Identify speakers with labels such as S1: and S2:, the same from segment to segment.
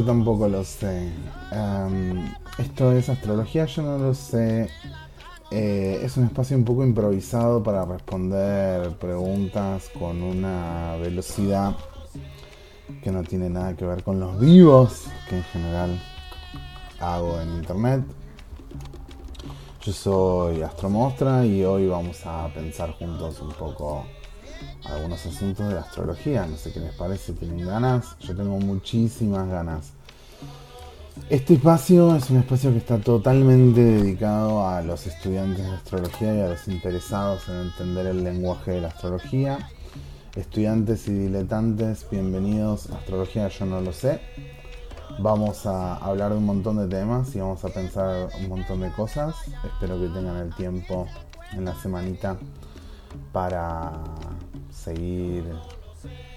S1: yo tampoco lo sé. Esto es astrología, yo no lo sé. Eh, es un espacio un poco improvisado para responder preguntas con una velocidad que no tiene nada que ver con los vivos que en general hago en internet. Yo soy Astromostra y hoy vamos a pensar juntos un poco algunos asuntos de la astrología. No sé qué les parece, tienen ganas. Yo tengo muchísimas ganas. Este espacio es un espacio que está totalmente dedicado a los estudiantes de astrología y a los interesados en entender el lenguaje de la astrología. Estudiantes y diletantes, bienvenidos a Astrología Yo No Lo Sé. Vamos a hablar de un montón de temas y vamos a pensar un montón de cosas. Espero que tengan el tiempo en la semanita para seguir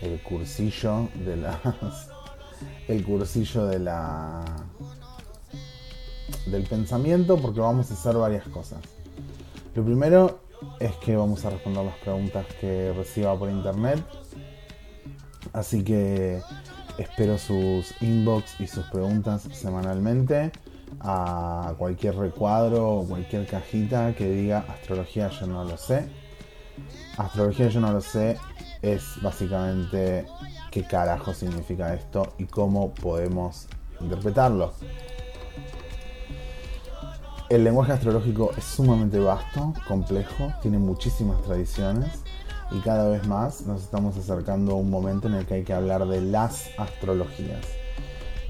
S1: el cursillo de las el cursillo de la del pensamiento porque vamos a hacer varias cosas. Lo primero es que vamos a responder las preguntas que reciba por internet. Así que espero sus inbox y sus preguntas semanalmente a cualquier recuadro o cualquier cajita que diga astrología yo no lo sé. Astrología yo no lo sé es básicamente qué carajo significa esto y cómo podemos interpretarlo. El lenguaje astrológico es sumamente vasto, complejo, tiene muchísimas tradiciones y cada vez más nos estamos acercando a un momento en el que hay que hablar de las astrologías.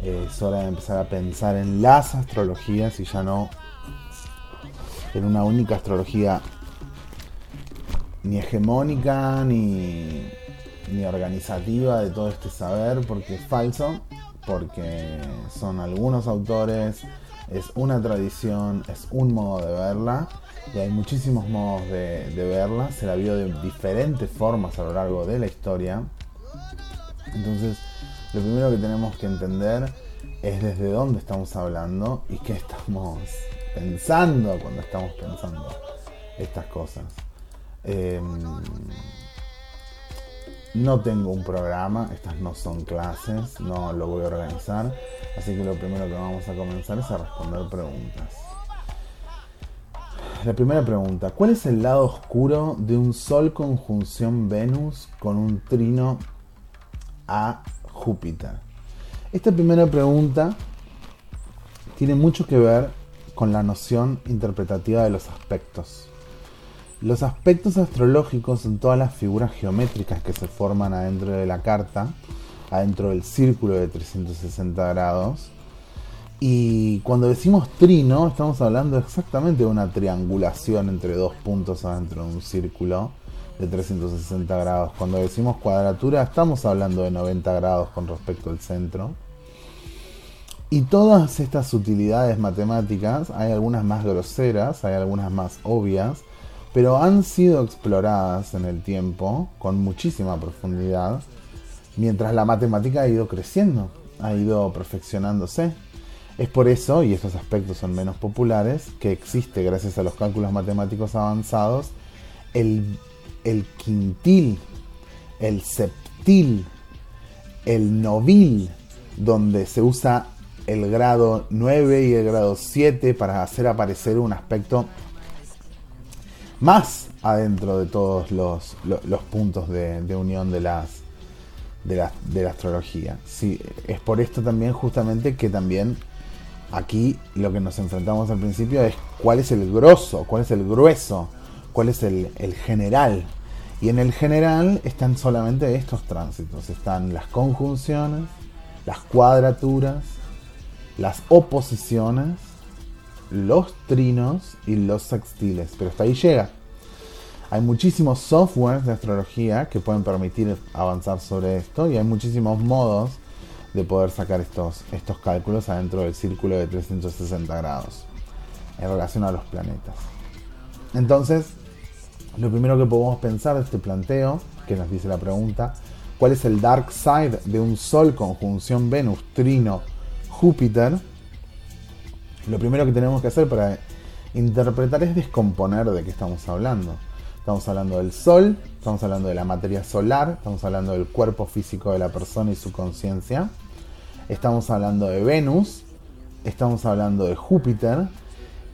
S1: es hora de empezar a pensar en las astrologías y ya no en una única astrología ni hegemónica ni, ni organizativa de todo este saber porque es falso, porque son algunos autores, es una tradición, es un modo de verla y hay muchísimos modos de, verla, se la vio de diferentes formas a lo largo de la historia. Entonces, lo primero que tenemos que entender es desde dónde estamos hablando y qué estamos pensando cuando estamos pensando estas cosas. Em, no tengo un programa, estas no son clases, no lo voy a organizar, así que lo primero que vamos a comenzar es a responder preguntas. La primera pregunta, ¿cuál es el lado oscuro de un Sol conjunción Venus con un trino a Júpiter? Esta primera pregunta tiene mucho que ver con la noción interpretativa de los aspectos. Los aspectos astrológicos son todas las figuras geométricas que se forman adentro de la carta, adentro del círculo de 360 grados. Y cuando decimos trino, estamos hablando exactamente de una triangulación entre dos puntos adentro de un círculo de 360 grados. Cuando decimos cuadratura, estamos hablando de 90 grados con respecto al centro. Y todas estas utilidades matemáticas, hay algunas más groseras, hay algunas más obvias, pero han sido exploradas en el tiempo con muchísima profundidad, mientras la matemática ha ido creciendo, ha ido perfeccionándose. Es por eso, y estos aspectos son menos populares, que existe, gracias a los cálculos matemáticos avanzados, el, el quintil, el septil, el novil, donde se usa el grado 9 y el grado 7 para hacer aparecer un aspecto más adentro de todos los, puntos de, unión de las de la, astrología. Sí, es por esto también justamente que también aquí lo que nos enfrentamos al principio es cuál es el grosso, cuál es el grueso, cuál es el, el general. Y en el general están solamente estos tránsitos, están las conjunciones, las cuadraturas, las oposiciones los trinos y los sextiles, pero hasta ahí llega. Hay muchísimos softwares de astrología que pueden permitir avanzar sobre esto y hay muchísimos modos de poder sacar estos, estos cálculos adentro del círculo de 360 grados en relación a los planetas. Entonces, lo primero que podemos pensar de este planteo, que nos dice la pregunta, ¿cuál es el dark side de un Sol conjunción Venus, Trino, Júpiter? Lo primero que tenemos que hacer para interpretar es descomponer de qué estamos hablando. Estamos hablando del sol, estamos hablando de la materia solar, estamos hablando del cuerpo físico de la persona y su conciencia. estamos hablando de Venus, estamos hablando de Júpiter.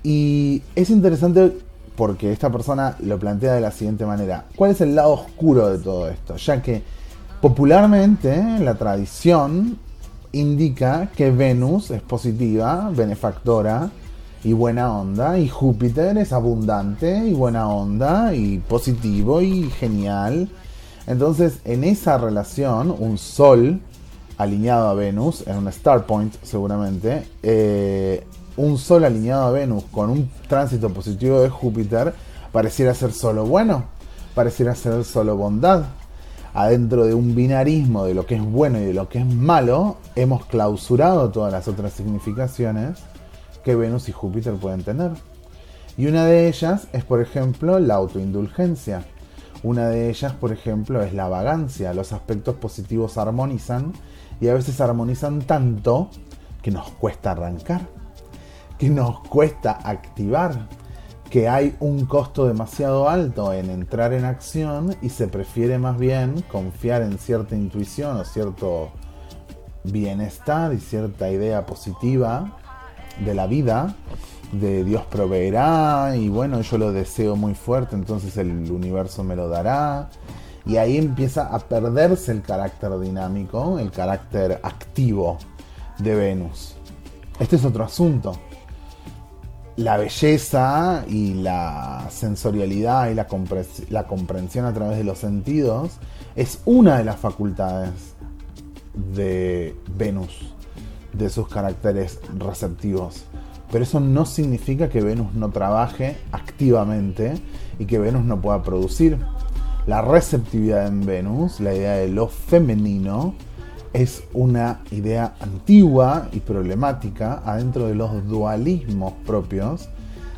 S1: Y es interesante porque esta persona lo plantea de la siguiente manera. ¿Cuál es el lado oscuro de todo esto? Ya que popularmente la tradición indica que Venus es positiva, benefactora y buena onda, y Júpiter es abundante y buena onda y positivo y genial. Entonces, en esa relación, un Sol alineado a Venus, en un star point seguramente, eh, un Sol alineado a Venus con un tránsito positivo de Júpiter pareciera ser solo bueno, pareciera ser solo bondad. Adentro de un binarismo de lo que es bueno y de lo que es malo, hemos clausurado todas las otras significaciones que Venus y Júpiter pueden tener. Y una de ellas es, por ejemplo, la autoindulgencia. Una de ellas, por ejemplo, es la vagancia. Los aspectos positivos armonizan y a veces armonizan tanto que nos cuesta arrancar que nos cuesta activar, que hay un costo demasiado alto en entrar en acción y se prefiere más bien confiar en cierta intuición o cierto bienestar y cierta idea positiva de la vida, de Dios proveerá y bueno, yo lo deseo muy fuerte, entonces el universo me lo dará. Y ahí empieza a perderse el carácter dinámico, el carácter activo de Venus. Este es otro asunto la belleza y la sensorialidad y la, la, comprensión a través de los sentidos es una de las facultades de Venus, de sus caracteres receptivos. Pero eso no significa que Venus no trabaje activamente y que Venus no pueda producir. La receptividad en Venus, la idea de lo femenino, es una idea antigua y problemática adentro de los dualismos propios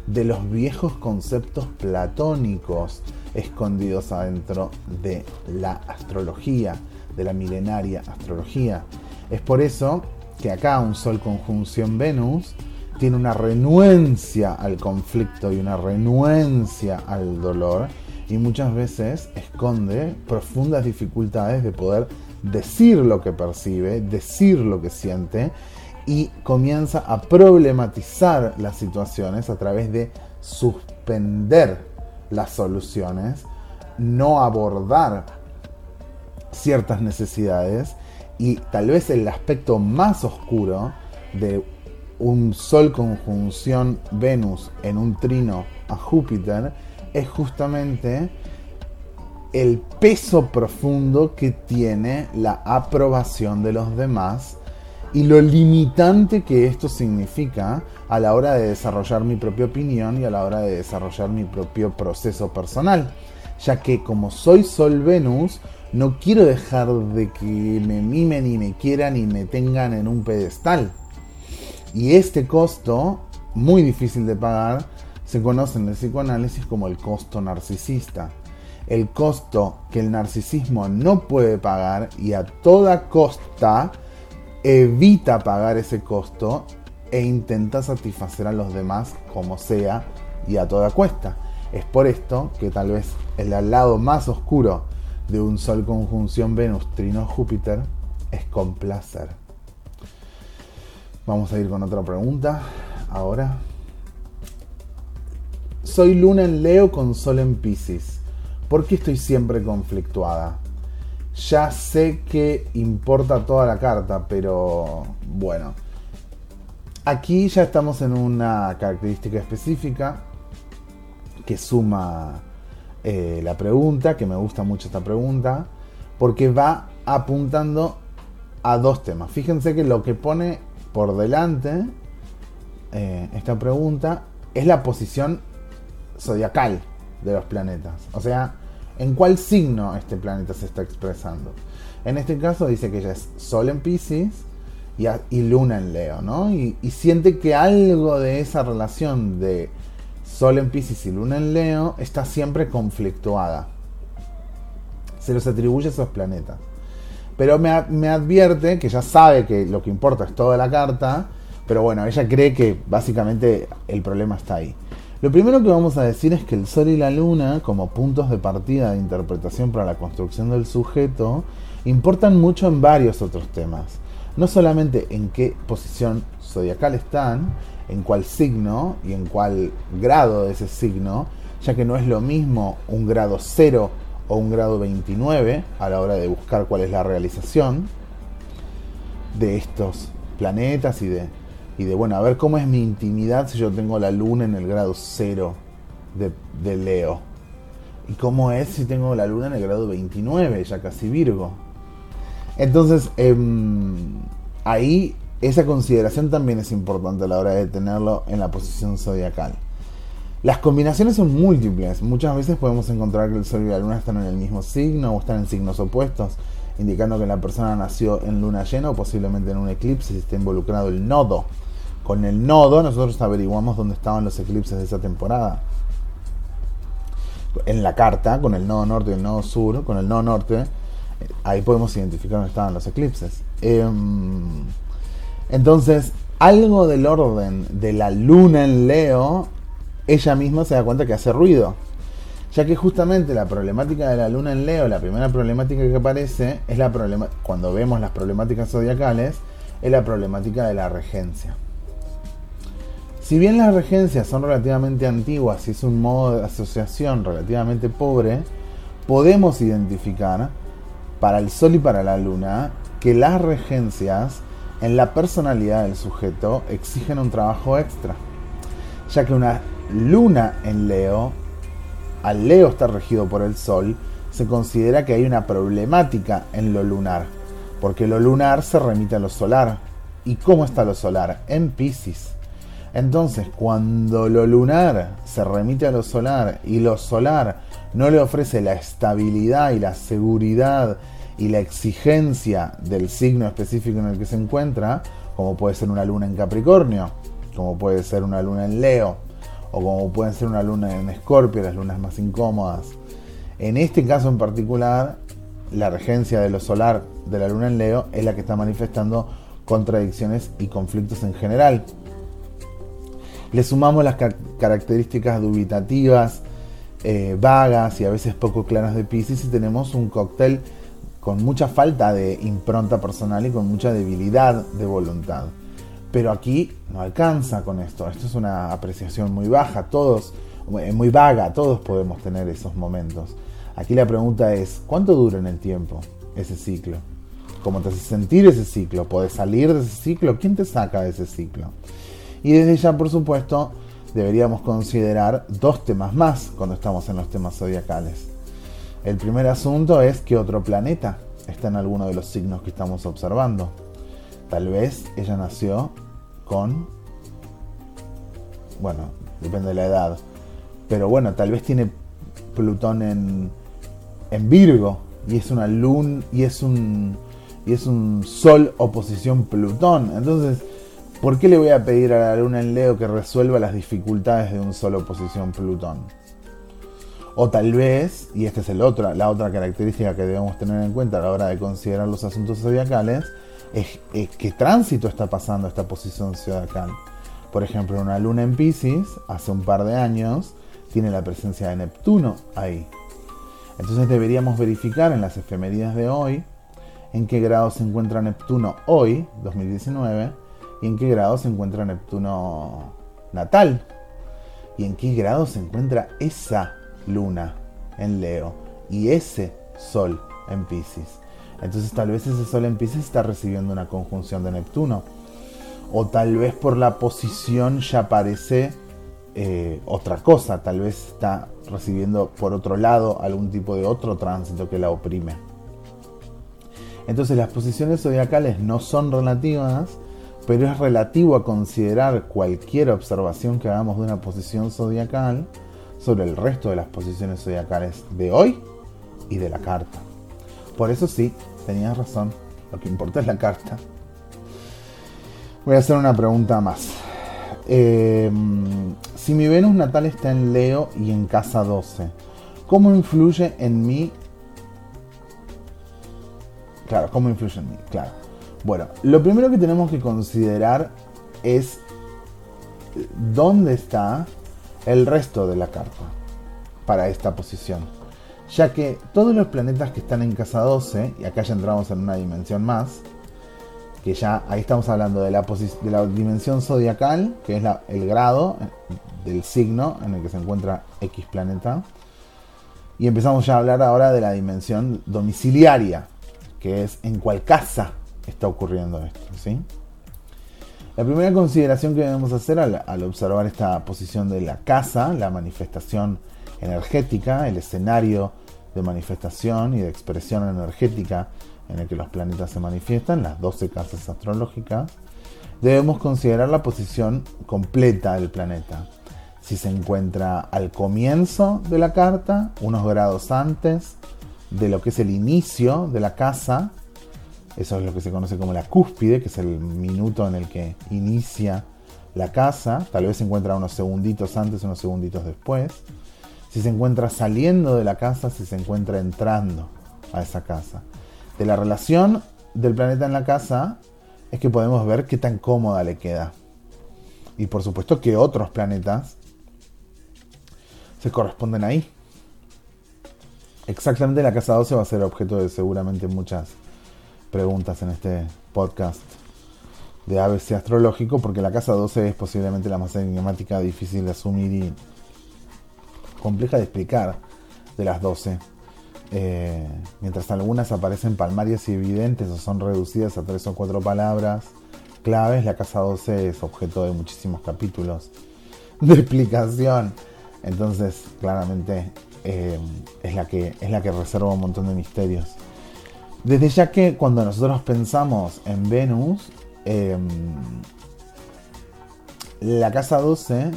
S1: de los viejos conceptos platónicos escondidos adentro de la astrología, de la milenaria astrología. Es por eso que acá un Sol conjunción Venus tiene una renuencia al conflicto y una renuencia al dolor y muchas veces esconde profundas dificultades de poder decir lo que percibe, decir lo que siente y comienza a problematizar las situaciones a través de suspender las soluciones, no abordar ciertas necesidades y tal vez el aspecto más oscuro de un Sol conjunción Venus en un trino a Júpiter es justamente el peso profundo que tiene la aprobación de los demás y lo limitante que esto significa a la hora de desarrollar mi propia opinión y a la hora de desarrollar mi propio proceso personal. Ya que como soy Sol Venus, no quiero dejar de que me mimen y me quieran y me tengan en un pedestal. Y este costo, muy difícil de pagar, se conoce en el psicoanálisis como el costo narcisista el costo que el narcisismo no puede pagar y a toda costa evita pagar ese costo e intenta satisfacer a los demás como sea y a toda cuesta. Es por esto que tal vez el lado más oscuro de un Sol conjunción Venus trino Júpiter es complacer. Vamos a ir con otra pregunta ahora. Soy Luna en Leo con Sol en Pisces. ¿Por qué estoy siempre conflictuada? Ya sé que importa toda la carta, pero bueno. Aquí ya estamos en una característica específica que suma eh, la pregunta, que me gusta mucho esta pregunta, porque va apuntando a dos temas. Fíjense que lo que pone por delante eh, esta pregunta es la posición zodiacal de los planetas. O sea, en cuál signo este planeta se está expresando. En este caso dice que ella es Sol en Pisces y, Luna en Leo, ¿no? Y, siente que algo de esa relación de Sol en Pisces y Luna en Leo está siempre conflictuada. Se los atribuye a esos planetas. Pero me, me advierte que ya sabe que lo que importa es toda la carta, pero bueno, ella cree que básicamente el problema está ahí. Lo primero que vamos a decir es que el Sol y la Luna, como puntos de partida de interpretación para la construcción del sujeto, importan mucho en varios otros temas. no solamente en qué posición zodiacal están, en cuál signo y en cuál grado de ese signo, ya que no es lo mismo un grado 0 o un grado 29 a la hora de buscar cuál es la realización de estos planetas y de, y de bueno, a ver cómo es mi intimidad si yo tengo la luna en el grado 0 de, de Leo. Y cómo es si tengo la luna en el grado 29, ya casi Virgo. Entonces, em, ahí esa consideración también es importante a la hora de tenerlo en la posición zodiacal. Las combinaciones son múltiples. Muchas veces podemos encontrar que el Sol y la Luna están en el mismo signo o están en signos opuestos, indicando que la persona nació en luna llena o posiblemente en un eclipse si está involucrado el nodo. Con el nodo nosotros averiguamos dónde estaban los eclipses de esa temporada. En la carta, con el nodo norte y el nodo sur, con el nodo norte, ahí podemos identificar dónde estaban los eclipses. Em, entonces, algo del orden de la luna en Leo ella misma se da cuenta que hace ruido. Ya que justamente la problemática de la luna en Leo, la primera problemática que aparece, es la problema cuando vemos las problemáticas zodiacales, es la problemática de la regencia. Si bien las regencias son relativamente antiguas y es un modo de asociación relativamente pobre, podemos identificar para el Sol y para la Luna que las regencias en la personalidad del sujeto exigen un trabajo extra, ya que una luna en Leo, al Leo estar regido por el Sol, se considera que hay una problemática en lo lunar, porque lo lunar se remite a lo solar. ¿Y cómo está lo solar? En Pisces. Entonces, cuando lo lunar se remite a lo solar y lo solar no le ofrece la estabilidad y la seguridad y la exigencia del signo específico en el que se encuentra, como puede ser una luna en Capricornio, como puede ser una luna en Leo, o como pueden ser una luna en Escorpio, las lunas más incómodas. En este caso en particular, la regencia de lo solar de la luna en Leo es la que está manifestando contradicciones y conflictos en general. Le sumamos las características dubitativas, eh, vagas y a veces poco claras de Pisces y tenemos un cóctel con mucha falta de impronta personal y con mucha debilidad de voluntad. Pero aquí no alcanza con esto. Esto es una apreciación muy baja, todos, eh, muy vaga, todos podemos tener esos momentos. Aquí la pregunta es, ¿cuánto dura en el tiempo ese ciclo? ¿Cómo te hace sentir ese ciclo? ¿Puedes salir de ese ciclo? ¿Quién te saca de ese ciclo? Y desde ya, por supuesto, deberíamos considerar dos temas más cuando estamos en los temas zodiacales. El primer asunto es que otro planeta está en alguno de los signos que estamos observando. Tal vez ella nació con... Bueno, depende de la edad. Pero bueno, tal vez tiene Plutón en, en Virgo y es una luna y es un y es un Sol oposición Plutón. Entonces, ¿por qué le voy a pedir a la luna en Leo que resuelva las dificultades de un Sol oposición Plutón? O tal vez, y esta es la otra característica que debemos tener en cuenta a la hora de considerar los asuntos zodiacales, es, qué tránsito está pasando esta posición zodiacal. Por ejemplo, una luna en Pisces, hace un par de años, tiene la presencia de Neptuno ahí. Entonces deberíamos verificar en las efemerías de hoy en qué grado se encuentra Neptuno hoy, 2019, y en qué grado se encuentra Neptuno natal, y en qué grado se encuentra esa luna en Leo y ese sol en Pisces. Entonces tal vez ese Sol en Pisces está recibiendo una conjunción de Neptuno. O tal vez por la posición ya parece eh, otra cosa. Tal vez está recibiendo por otro lado algún tipo de otro tránsito que la oprime. Entonces las posiciones zodiacales no son relativas, pero es relativo a considerar cualquier observación que hagamos de una posición zodiacal sobre el resto de las posiciones zodiacales de hoy y de la carta. Por eso sí, tenías razón, lo que importa es la carta. Voy a hacer una pregunta más. Em, si mi Venus natal está en Leo y en casa 12, ¿cómo influye en mí? Claro, ¿cómo influye en mí? Claro. Bueno, lo primero que tenemos que considerar es dónde está el resto de la carta para esta posición ya que todos los planetas que están en casa 12, y acá ya entramos en una dimensión más, que ya ahí estamos hablando de la, dimensión zodiacal, que es el grado del signo en el que se encuentra X planeta. Y empezamos ya a hablar ahora de la dimensión domiciliaria, que es en cuál casa está ocurriendo esto. ¿sí? La primera consideración que debemos hacer al, al observar esta posición de la casa, la manifestación energética, el escenario de manifestación y de expresión energética en el que los planetas se manifiestan, las 12 casas astrológicas, debemos considerar la posición completa del planeta. Si se encuentra al comienzo de la carta, unos grados antes de lo que es el inicio de la casa, eso es lo que se conoce como la cúspide, que es el minuto en el que inicia la casa, tal vez se encuentra unos segunditos antes, unos segunditos después. Si se encuentra saliendo de la casa, si se encuentra entrando a esa casa de la relación del planeta en la casa es que podemos ver qué tan cómoda le queda. Y por supuesto que otros planetas se corresponden ahí. Exactamente la casa 12 va a ser objeto de seguramente muchas preguntas en este podcast de ABC astrológico, porque la casa 12 es posiblemente la más enigmática, difícil de asumir y compleja de explicar de las 12. Eh, mientras algunas aparecen palmarias y evidentes o son reducidas a tres o cuatro palabras claves, la casa 12 es objeto de muchísimos capítulos de explicación. Entonces, claramente eh, es, la que, es la que reserva un montón de misterios. Desde ya que cuando nosotros pensamos en Venus, em, la casa 12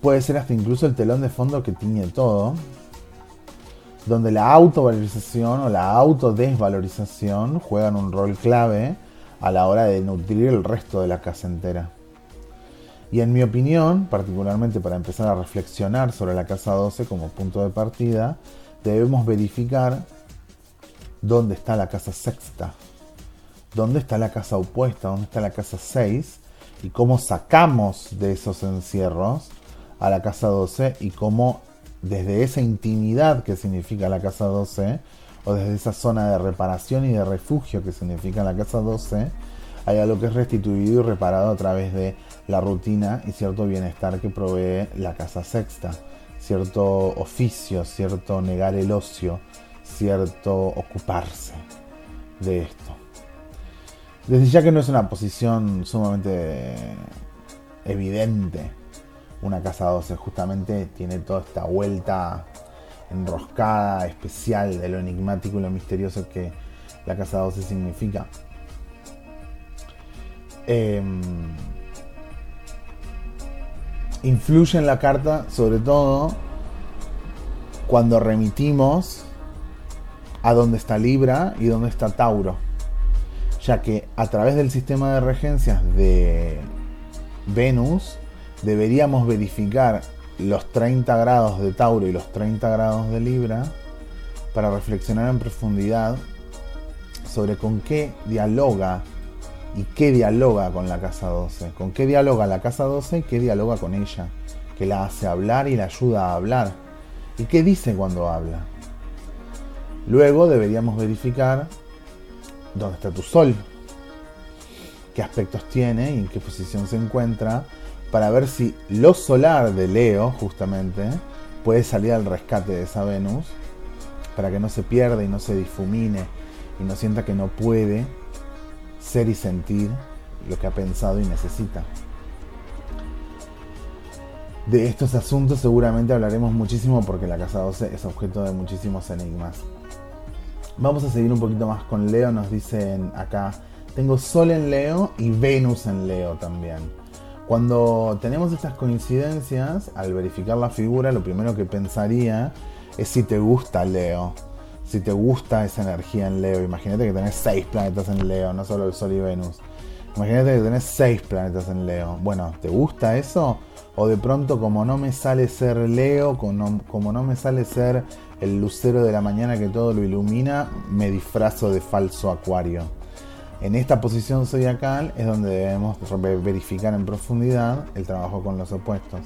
S1: puede ser hasta incluso el telón de fondo que tiene todo donde la autovalorización o la autodesvalorización juegan un rol clave a la hora de nutrir el resto de la casa entera. Y en mi opinión, particularmente para empezar a reflexionar sobre la casa 12 como punto de partida, debemos verificar dónde está la casa sexta, dónde está la casa opuesta, dónde está la casa 6 y cómo sacamos de esos encierros a la casa 12 y cómo desde esa intimidad que significa la casa 12, o desde esa zona de reparación y de refugio que significa la casa 12, hay algo que es restituido y reparado a través de la rutina y cierto bienestar que provee la casa sexta, cierto oficio, cierto negar el ocio, cierto ocuparse de esto. Desde ya que no es una posición sumamente evidente, una casa 12 justamente tiene toda esta vuelta enroscada, especial de lo enigmático y lo misterioso que la casa 12 significa. Em, influye en la carta sobre todo cuando remitimos a dónde está Libra y dónde está Tauro, ya que a través del sistema de regencias de Venus deberíamos verificar los 30 grados de Tauro y los 30 grados de Libra para reflexionar en profundidad sobre con qué dialoga y qué dialoga con la casa 12, con qué dialoga la casa 12 y qué dialoga con ella, que la hace hablar y la ayuda a hablar, y qué dice cuando habla. Luego deberíamos verificar dónde está tu sol, qué aspectos tiene y en qué posición se encuentra para ver si lo solar de Leo, justamente, puede salir al rescate de esa Venus, para que no se pierda y no se difumine y no sienta que no puede ser y sentir lo que ha pensado y necesita. De estos asuntos seguramente hablaremos muchísimo porque la casa 12 es objeto de muchísimos enigmas. Vamos a seguir un poquito más con Leo, nos dicen acá, tengo Sol en Leo y Venus en Leo también. Cuando tenemos estas coincidencias, al verificar la figura, lo primero que pensaría es si te gusta Leo. Si te gusta esa energía en Leo. Imagínate que tenés seis planetas en Leo, no solo el Sol y Venus. Imagínate que tenés seis planetas en Leo. Bueno, ¿te gusta eso? O de pronto, como no me sale ser Leo, como no me sale ser el lucero de la mañana que todo lo ilumina, me disfrazo de falso acuario. En esta posición zodiacal es donde debemos verificar en profundidad el trabajo con los opuestos.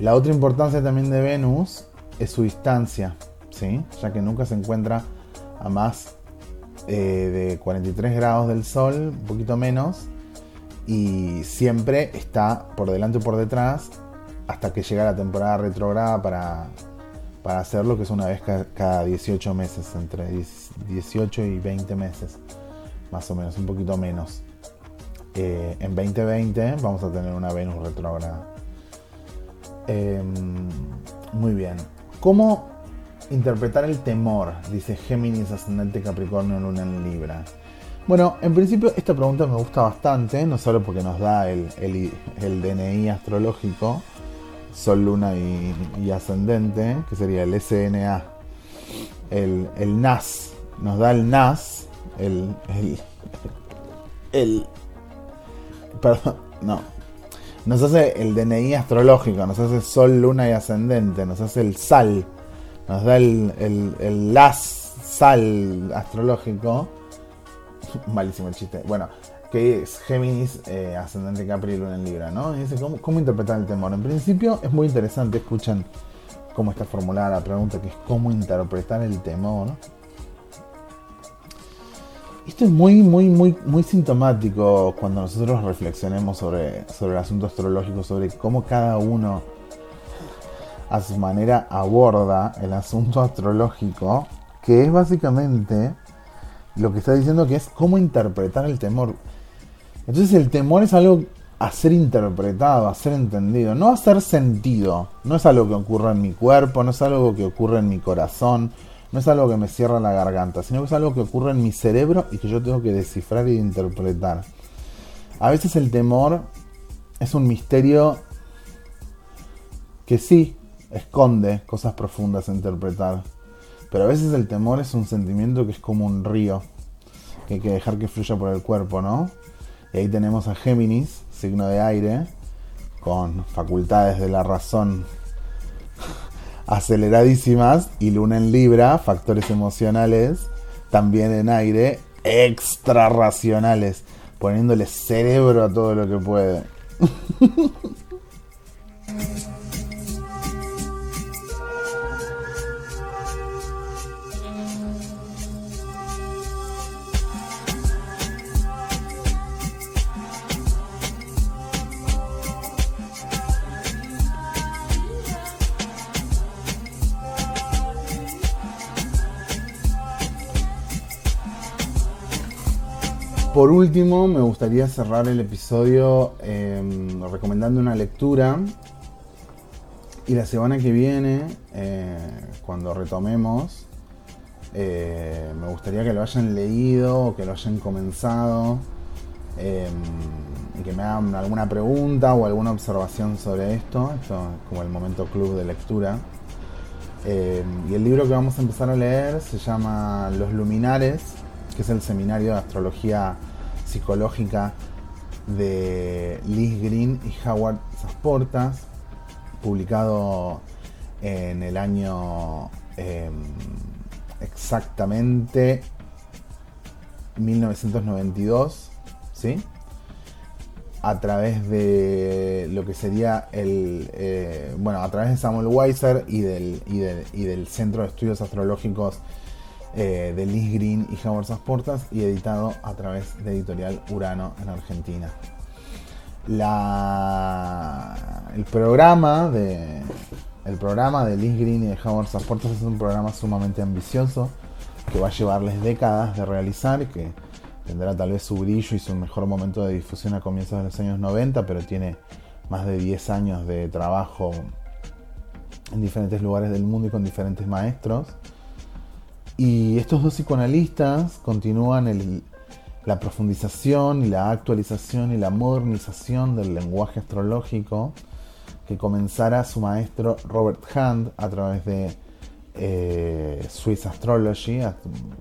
S1: La otra importancia también de Venus es su distancia, ¿sí? ya que nunca se encuentra a más eh, de 43 grados del sol, un poquito menos, y siempre está por delante o por detrás hasta que llega la temporada retrograda para, para hacerlo, que es una vez cada 18 meses, entre 18 y 20 meses, más o menos, un poquito menos. Eh, en 2020 vamos a tener una Venus retrógrada. Em, muy bien. ¿Cómo interpretar el temor? Dice Géminis ascendente Capricornio Luna en Libra. Bueno, en principio esta pregunta me gusta bastante, no solo porque nos da el, DNI astrológico, Sol, Luna y, Ascendente, que sería el SNA, el, el NAS, nos da el NAS, el, el, el perdón, no, nos hace el DNI astrológico, nos hace Sol, Luna y Ascendente, nos hace el SAL, nos da el, el, el LAS, SAL astrológico. Malísimo el chiste. Bueno, que es Géminis, eh, Ascendente Capri y Luna en Libra, ¿no? dice, ¿cómo, ¿cómo interpretar el temor? En principio es muy interesante, escuchan cómo está formulada la pregunta, que es cómo interpretar el temor. Esto es muy, muy, muy, muy sintomático cuando nosotros reflexionemos sobre, sobre el asunto astrológico, sobre cómo cada uno a su manera aborda el asunto astrológico, que es básicamente lo que está diciendo que es cómo interpretar el temor. Entonces el temor es algo a ser interpretado, a ser entendido, no a ser sentido. No es algo que ocurra en mi cuerpo, no es algo que ocurra en mi corazón, no es algo que me cierra la garganta, sino que es algo que ocurre en mi cerebro y que yo tengo que descifrar y interpretar. A veces el temor es un misterio que sí esconde cosas profundas a interpretar, pero a veces el temor es un sentimiento que es como un río, que hay que dejar que fluya por el cuerpo, ¿no? Y ahí tenemos a Géminis, signo de aire, con facultades de la razón aceleradísimas y luna en Libra, factores emocionales, también en aire, extra racionales, poniéndole cerebro a todo lo que puede. último, me gustaría cerrar el episodio em, recomendando una lectura. Y la semana que viene, eh, cuando retomemos, eh, me gustaría que lo hayan leído o que lo hayan comenzado em, y que me hagan alguna pregunta o alguna observación sobre esto. Esto es como el momento club de lectura. Em, y el libro que vamos a empezar a leer se llama Los Luminares que es el seminario de astrología psicológica de Liz Green y Howard Sasportas, publicado en el año em, exactamente 1992, ¿sí? a través de lo que sería el, eh, bueno, a través de Samuel Weiser y del, y del, y del Centro de Estudios Astrológicos eh, de Liz Green y Howard Portas y editado a través de Editorial Urano en Argentina. el programa de el programa de Liz Green y de Howard Portas es un programa sumamente ambicioso que va a llevarles décadas de realizar, que tendrá tal vez su brillo y su mejor momento de difusión a comienzos de los años 90, pero tiene más de 10 años de trabajo en diferentes lugares del mundo y con diferentes maestros. Y estos dos psicoanalistas continúan la profundización y la actualización y la modernización del lenguaje astrológico que comenzara su maestro Robert Hand a través de eh, Swiss Astrology,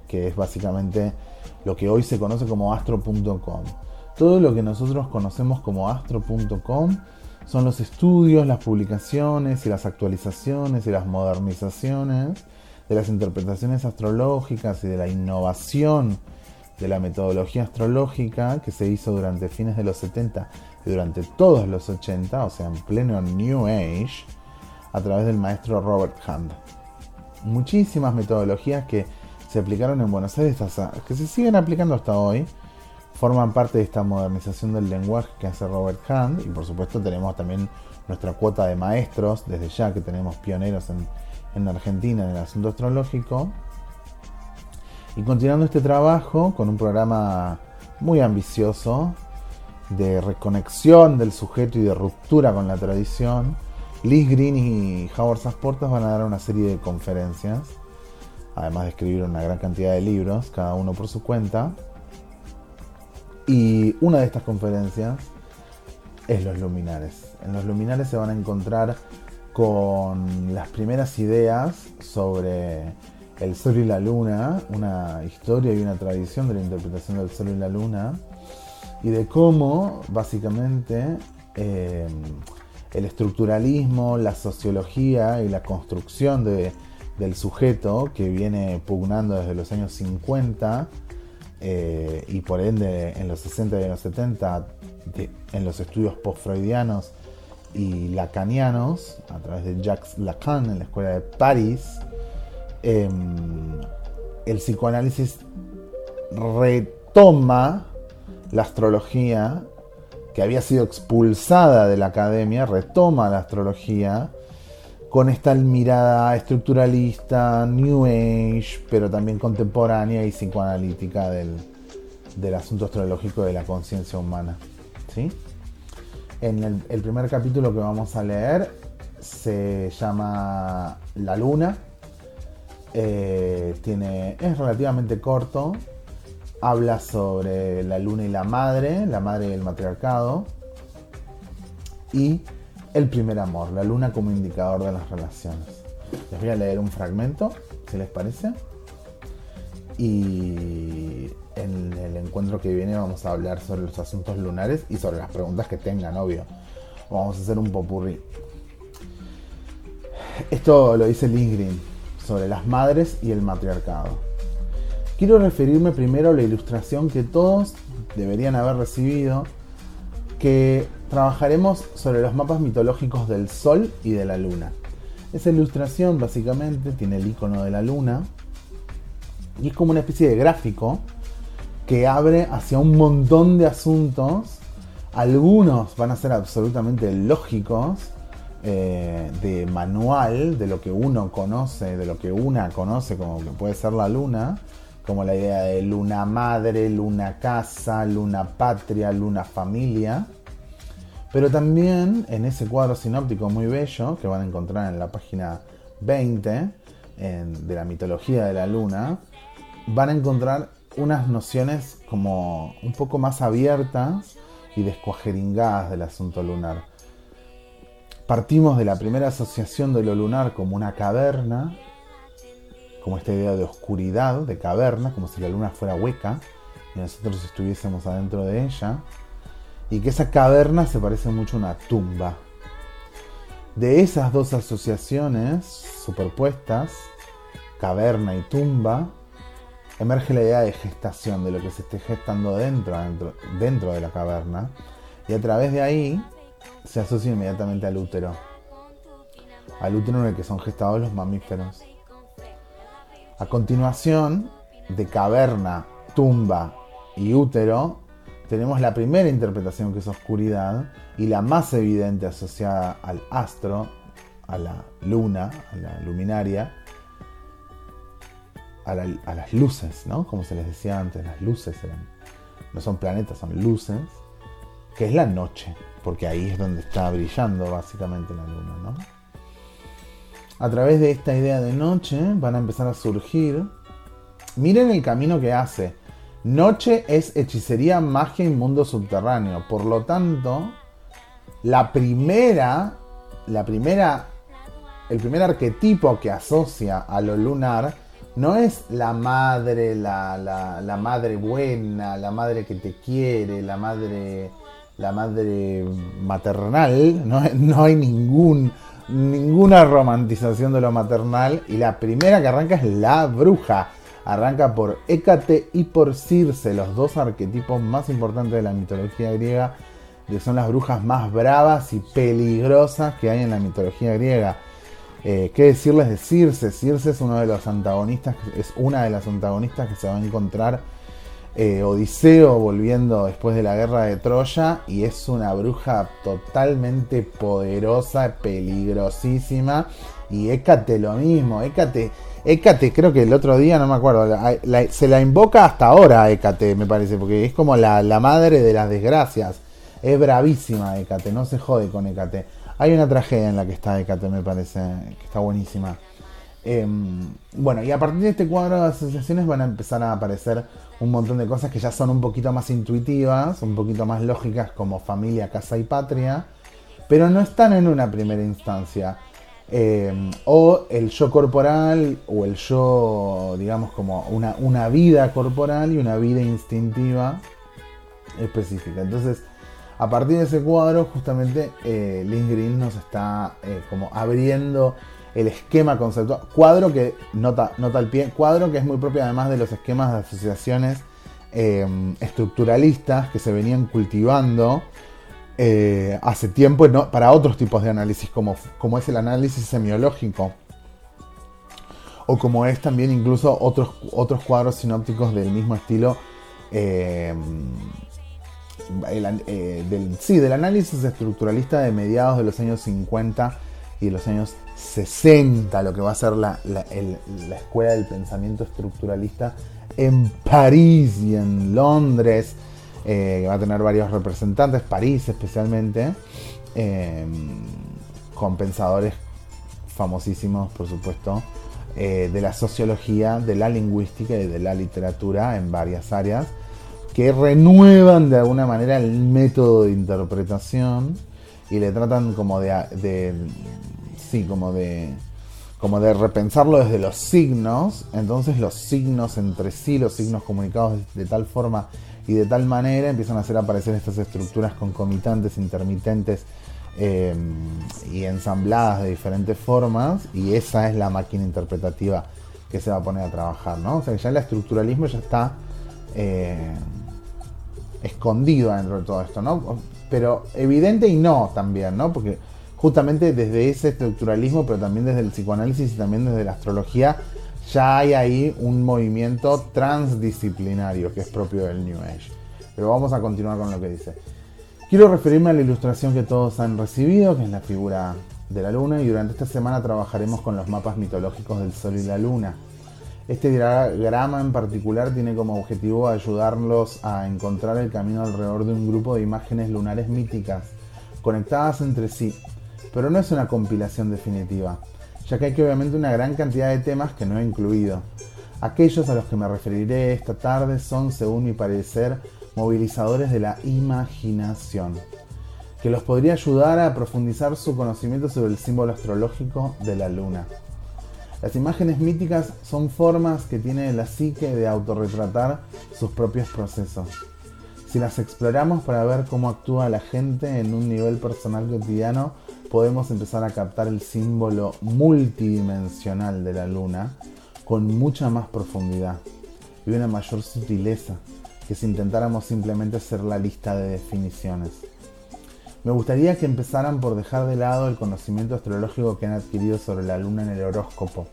S1: que es básicamente lo que hoy se conoce como astro.com. Todo lo que nosotros conocemos como astro.com son los estudios, las publicaciones y las actualizaciones y las modernizaciones de las interpretaciones astrológicas y de la innovación de la metodología astrológica que se hizo durante fines de los 70 y durante todos los 80, o sea, en pleno New Age, a través del maestro Robert Hand. Muchísimas metodologías que se aplicaron en Buenos Aires, que se siguen aplicando hasta hoy, forman parte de esta modernización del lenguaje que hace Robert Hand y por supuesto tenemos también nuestra cuota de maestros, desde ya que tenemos pioneros en, en Argentina en el asunto astrológico. Y continuando este trabajo con un programa muy ambicioso de reconexión del sujeto y de ruptura con la tradición, Liz Green y Howard Sasportas van a dar una serie de conferencias, además de escribir una gran cantidad de libros, cada uno por su cuenta. Y una de estas conferencias es los luminares. En los luminares se van a encontrar con las primeras ideas sobre el Sol y la Luna, una historia y una tradición de la interpretación del Sol y la Luna, y de cómo básicamente eh, el estructuralismo, la sociología y la construcción del sujeto que viene pugnando desde los años 50 eh, y por ende en los 60 y en los 70 en los estudios post-freudianos y lacanianos a través de Jacques Lacan en la escuela de París, Em, el psicoanálisis retoma la astrología que había sido expulsada de la academia, retoma la astrología con esta mirada estructuralista, New Age, pero también contemporánea y psicoanalítica del, asunto astrológico de la conciencia humana. ¿sí? En el, el primer capítulo que vamos a leer se llama La Luna, eh, tiene, es relativamente corto. Habla sobre la luna y la madre, la madre del matriarcado. Y el primer amor, la luna como indicador de las relaciones. Les voy a leer un fragmento, si les parece. Y en el encuentro que viene vamos a hablar sobre los asuntos lunares y sobre las preguntas que tengan, obvio. Vamos a hacer un popurrí. Esto lo dice Lindgren sobre las madres y el matriarcado. Quiero referirme primero a la ilustración que todos deberían haber recibido, que trabajaremos sobre los mapas mitológicos del Sol y de la Luna. Esa ilustración básicamente tiene el icono de la Luna y es como una especie de gráfico que abre hacia un montón de asuntos. Algunos van a ser absolutamente lógicos eh, de manual de lo que uno conoce, de lo que una conoce como que puede ser la luna, como la idea de luna madre, luna casa, luna patria, luna familia. Pero también en ese cuadro sinóptico muy bello que van a encontrar en la página 20 de la mitología de la luna, van a encontrar unas nociones como un poco más abiertas y descuajeringadas del asunto lunar. Partimos de la primera asociación de lo lunar como una caverna, como esta idea de oscuridad, de caverna, como si la luna fuera hueca y nosotros estuviésemos adentro de ella, y que esa caverna se parece mucho a una tumba. De esas dos asociaciones superpuestas, caverna y tumba, emerge la idea de gestación, de lo que se esté gestando dentro, dentro, dentro de la caverna, y a través de ahí se asocia inmediatamente al útero. Al útero en el que son gestados los mamíferos. A continuación, de caverna, tumba y útero, tenemos la primera interpretación que es oscuridad y la más evidente asociada al astro, a la luna, a la luminaria, a, las luces, ¿no? Como se les decía antes, las luces no son planetas, son luces, que es la noche porque ahí es donde está brillando básicamente la luna, ¿no? A través de esta idea de noche van a empezar a surgir. Miren el camino que hace. Noche es hechicería, magia y mundo subterráneo. Por lo tanto, la primera, la primera, el primer arquetipo que asocia a lo lunar no es la madre, la, la madre buena, la madre que te quiere, la madre la madre maternal, no, hay ningún, ninguna romantización de lo maternal y la primera que arranca es la bruja. Arranca por Hécate y por Circe, los dos arquetipos más importantes de la mitología griega, que son las brujas más bravas y peligrosas que hay en la mitología griega. Eh, ¿Qué decirles de Circe? Circe es uno de los antagonistas, es una de las antagonistas que se va a encontrar eh, Odiseo volviendo después de la guerra de Troya y es una bruja totalmente poderosa, peligrosísima y Hécate lo mismo, Hécate, Hécate creo que el otro día, no me acuerdo, se la invoca hasta ahora Hécate me parece, porque es como la, la madre de las desgracias, es bravísima Hécate, no se jode con Hécate. Hay una tragedia en la que está Hécate me parece, que está buenísima. Em, bueno, y a partir de este cuadro de asociaciones van a empezar a aparecer un montón de cosas que ya son un poquito más intuitivas, un poquito más lógicas como familia, casa y patria, pero no están en una primera instancia. Em, o el yo corporal o el yo, digamos, como una, una vida corporal y una vida instintiva específica. Entonces, a partir de ese cuadro, justamente eh, Green nos está eh, como abriendo el esquema conceptual. Cuadro que, nota, nota al pie, cuadro que es muy propio además de los esquemas de asociaciones em, estructuralistas que se venían cultivando eh, hace tiempo para otros tipos de análisis, como, como es el análisis semiológico. O como es también incluso otros, otros cuadros sinópticos del mismo estilo. Eh, del, sí, del análisis estructuralista de mediados de los años 50 y de los años 60, lo que va a ser la, escuela del pensamiento estructuralista en París y en Londres, eh, va a tener varios representantes, París especialmente, eh, con pensadores famosísimos, por supuesto, eh, de la sociología, de la lingüística y de la literatura en varias áreas, que renuevan de alguna manera el método de interpretación y le tratan como de sí, como de, como de repensarlo desde los signos, entonces los signos entre sí, los signos comunicados de, tal forma y de tal manera empiezan a hacer aparecer estas estructuras concomitantes, intermitentes eh, y ensambladas de diferentes formas y esa es la máquina interpretativa que se va a poner a trabajar, ¿no? O sea, ya el estructuralismo ya está eh, escondido dentro de todo esto, ¿no? Pero evidente y no también, ¿no? Porque justamente desde ese estructuralismo, pero también desde el psicoanálisis y también desde la astrología, ya hay ahí un movimiento transdisciplinario que es propio del New Age. Pero vamos a continuar con lo que dice. Quiero referirme a la ilustración que todos han recibido, que es la figura de la luna, y durante esta semana trabajaremos con los mapas mitológicos del Sol y la Luna. Este diagrama en particular tiene como objetivo ayudarlos a encontrar el camino alrededor de un grupo de imágenes lunares míticas, conectadas entre sí, pero no es una compilación definitiva, ya que hay obviamente una gran cantidad de temas que no he incluido. Aquellos a los que me referiré esta tarde son, según mi parecer, movilizadores de la imaginación, que los podría ayudar a profundizar su conocimiento sobre el símbolo astrológico de la luna. Las imágenes míticas son formas que tiene la psique de autorretratar sus propios procesos. Si las exploramos para ver cómo actúa la gente en un nivel personal cotidiano, podemos empezar a captar el símbolo multidimensional de la luna con mucha más profundidad y una mayor sutileza que si intentáramos simplemente hacer la lista de definiciones. Me gustaría que empezaran por dejar de lado el conocimiento astrológico que han adquirido sobre la luna en el horóscopo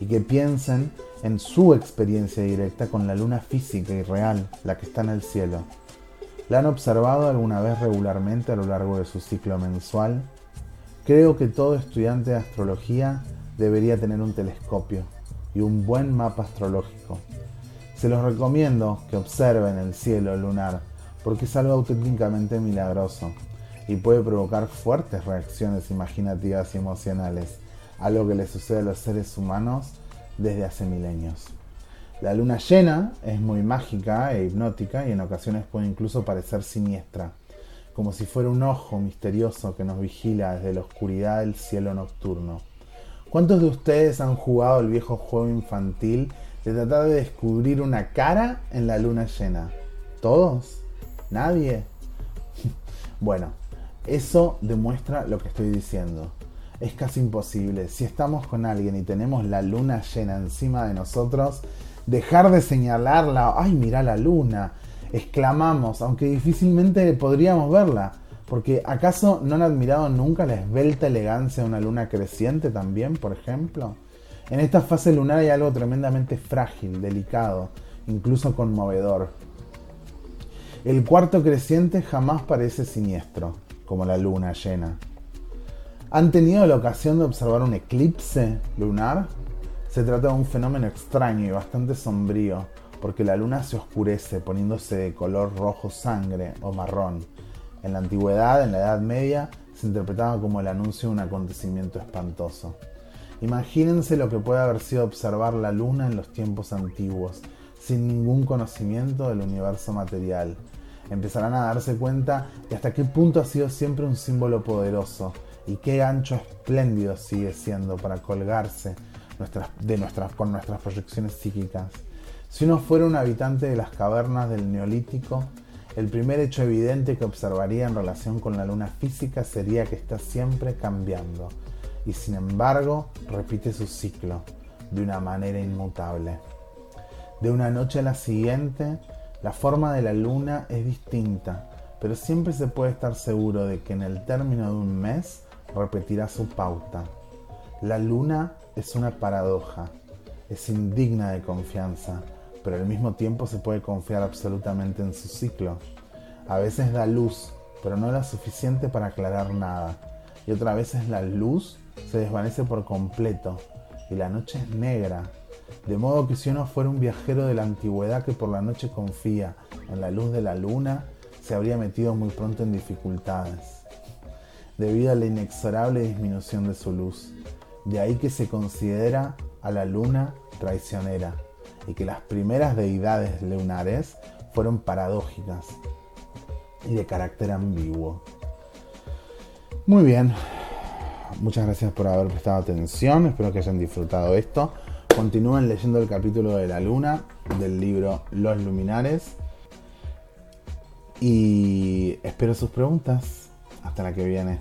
S1: y que piensen en su experiencia directa con la luna física y real, la que está en el cielo. ¿La han observado alguna vez regularmente a lo largo de su ciclo mensual? Creo que todo estudiante de astrología debería tener un telescopio y un buen mapa astrológico. Se los recomiendo que observen el cielo lunar porque es algo auténticamente milagroso y puede provocar fuertes reacciones imaginativas y emocionales, algo que le sucede a los seres humanos desde hace milenios. La luna llena es muy mágica e hipnótica y en ocasiones puede incluso parecer siniestra como si fuera un ojo misterioso que nos vigila desde la oscuridad del cielo nocturno. ¿Cuántos de ustedes han jugado el viejo juego infantil de tratar de descubrir una cara en la luna llena? ¿Todos? ¿Nadie? bueno, eso demuestra lo que estoy diciendo. Es casi imposible, si estamos con alguien y tenemos la luna llena encima de nosotros, dejar de señalarla, ay, mira la luna, exclamamos, aunque difícilmente podríamos verla, Porque ¿acaso no han admirado nunca la esbelta elegancia de una luna creciente también, por ejemplo? En esta fase lunar hay algo tremendamente frágil, delicado, incluso conmovedor. El cuarto creciente jamás parece siniestro, como la luna llena. ¿Han tenido la ocasión de observar un eclipse lunar? Se trata de un fenómeno extraño y bastante sombrío, porque la luna se oscurece poniéndose de color rojo sangre o marrón. En la antigüedad, en la Edad Media, se interpretaba como el anuncio de un acontecimiento espantoso. Imagínense lo que puede haber sido observar la luna en los tiempos antiguos, sin ningún conocimiento del universo material. Empezarán a darse cuenta de hasta qué punto ha sido siempre un símbolo poderoso y qué ancho espléndido sigue siendo para colgarse de nuestras, con nuestras proyecciones psíquicas. Si uno fuera un habitante de las cavernas del Neolítico, el primer hecho evidente que observaría en relación con la luna física sería que está siempre cambiando y sin embargo repite su ciclo de una manera inmutable. De una noche a la siguiente, la forma de la luna es distinta, pero siempre se puede estar seguro de que en el término de un mes repetirá su pauta. La luna es una paradoja, es indigna de confianza, pero al mismo tiempo se puede confiar absolutamente en su ciclo. A veces da luz, pero no la suficiente para aclarar nada, y otra veces la luz se desvanece por completo y la noche es negra, de modo que si uno fuera un viajero de la antigüedad que por la noche confía en la luz de la luna, se habría metido muy pronto en dificultades, debido a la inexorable disminución de su luz. De ahí que se considera a la luna traicionera y que las primeras deidades lunares fueron paradójicas y de carácter ambiguo. Muy bien, Muchas gracias por haber prestado atención, espero que hayan disfrutado esto. Continúen leyendo el capítulo de la luna del libro Los Luminares. Y espero sus preguntas. Hasta la que viene.